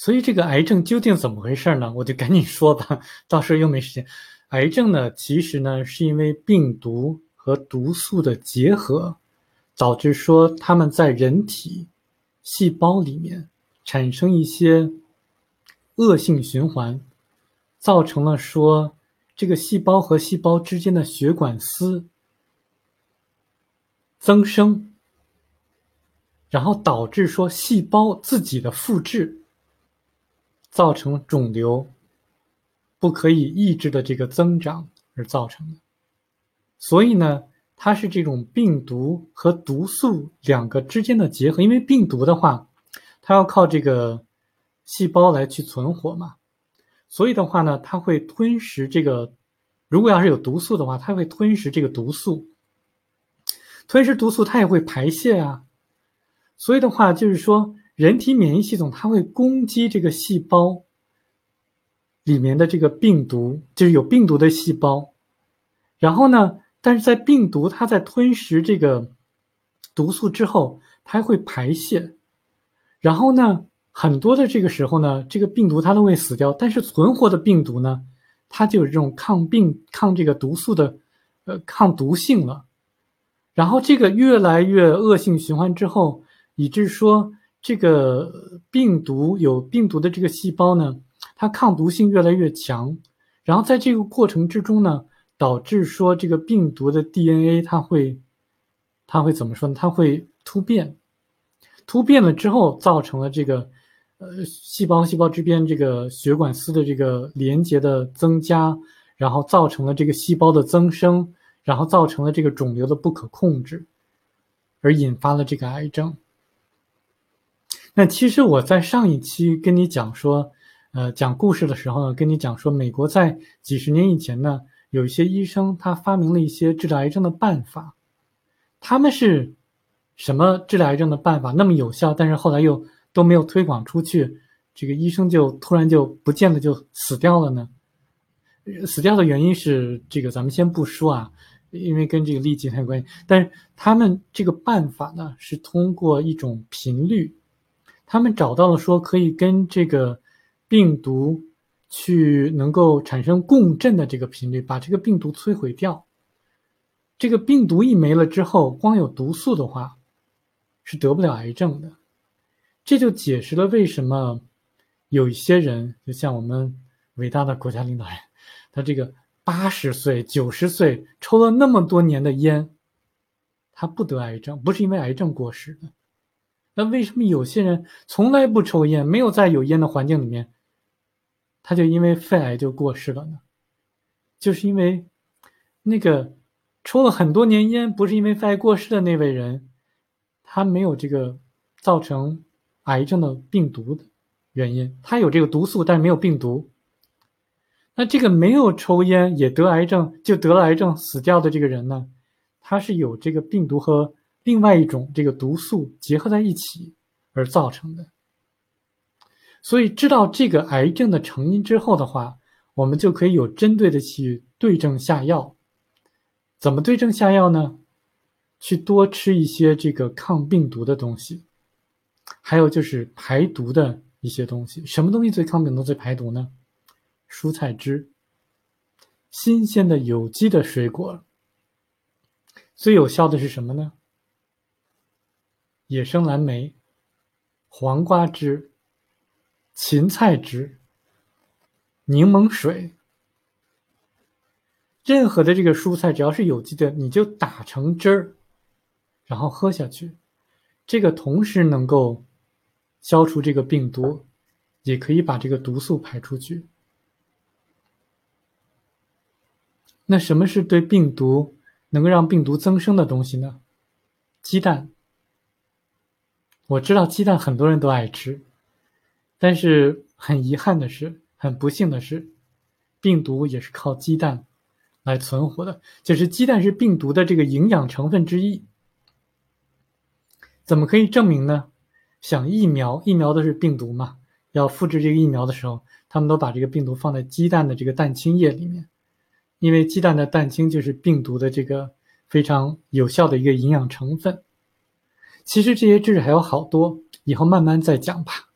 所以这个癌症究竟怎么回事呢？我就赶紧说吧，到时候又没时间。癌症呢，其实呢是因为病毒和毒素的结合，导致说它们在人体细胞里面产生一些恶性循环，造成了说这个细胞和细胞之间的血管丝增生，然后导致说细胞自己的复制。造成肿瘤不可以抑制的这个增长而造成的，所以呢，它是这种病毒和毒素两个之间的结合。因为病毒的话，它要靠这个细胞来去存活嘛，所以的话呢，它会吞食这个。如果要是有毒素的话，它会吞食这个毒素，吞食毒素，它也会排泄啊。所以的话，就是说。人体免疫系统它会攻击这个细胞里面的这个病毒，就是有病毒的细胞。然后呢，但是在病毒它在吞食这个毒素之后，它会排泄。然后呢，很多的这个时候呢，这个病毒它都会死掉。但是存活的病毒呢，它就有这种抗病、抗这个毒素的，呃，抗毒性了。然后这个越来越恶性循环之后，以致说。这个病毒有病毒的这个细胞呢，它抗毒性越来越强，然后在这个过程之中呢，导致说这个病毒的 DNA 它会，它会怎么说呢？它会突变，突变了之后造成了这个，呃，细胞细胞之间这个血管丝的这个连接的增加，然后造成了这个细胞的增生，然后造成了这个肿瘤的不可控制，而引发了这个癌症。那其实我在上一期跟你讲说，呃，讲故事的时候呢，跟你讲说，美国在几十年以前呢，有一些医生他发明了一些治疗癌症的办法，他们是什么治疗癌症的办法那么有效，但是后来又都没有推广出去，这个医生就突然就不见得就死掉了呢？死掉的原因是这个咱们先不说啊，因为跟这个利基很有关系，但是他们这个办法呢，是通过一种频率。他们找到了说可以跟这个病毒去能够产生共振的这个频率，把这个病毒摧毁掉。这个病毒一没了之后，光有毒素的话是得不了癌症的。这就解释了为什么有一些人，就像我们伟大的国家领导人，他这个八十岁、九十岁抽了那么多年的烟，他不得癌症，不是因为癌症过世的。那为什么有些人从来不抽烟，没有在有烟的环境里面，他就因为肺癌就过世了呢？就是因为那个抽了很多年烟，不是因为肺癌过世的那位人，他没有这个造成癌症的病毒的原因，他有这个毒素，但是没有病毒。那这个没有抽烟也得癌症，就得了癌症死掉的这个人呢，他是有这个病毒和。另外一种这个毒素结合在一起而造成的，所以知道这个癌症的成因之后的话，我们就可以有针对的去对症下药。怎么对症下药呢？去多吃一些这个抗病毒的东西，还有就是排毒的一些东西。什么东西最抗病毒、最排毒呢？蔬菜汁，新鲜的有机的水果。最有效的是什么呢？野生蓝莓、黄瓜汁、芹菜汁、柠檬水，任何的这个蔬菜只要是有机的，你就打成汁儿，然后喝下去。这个同时能够消除这个病毒，也可以把这个毒素排出去。那什么是对病毒能够让病毒增生的东西呢？鸡蛋。我知道鸡蛋很多人都爱吃，但是很遗憾的是，很不幸的是，病毒也是靠鸡蛋来存活的。就是鸡蛋是病毒的这个营养成分之一。怎么可以证明呢？想疫苗，疫苗都是病毒嘛，要复制这个疫苗的时候，他们都把这个病毒放在鸡蛋的这个蛋清液里面，因为鸡蛋的蛋清就是病毒的这个非常有效的一个营养成分。其实这些知识还有好多，以后慢慢再讲吧。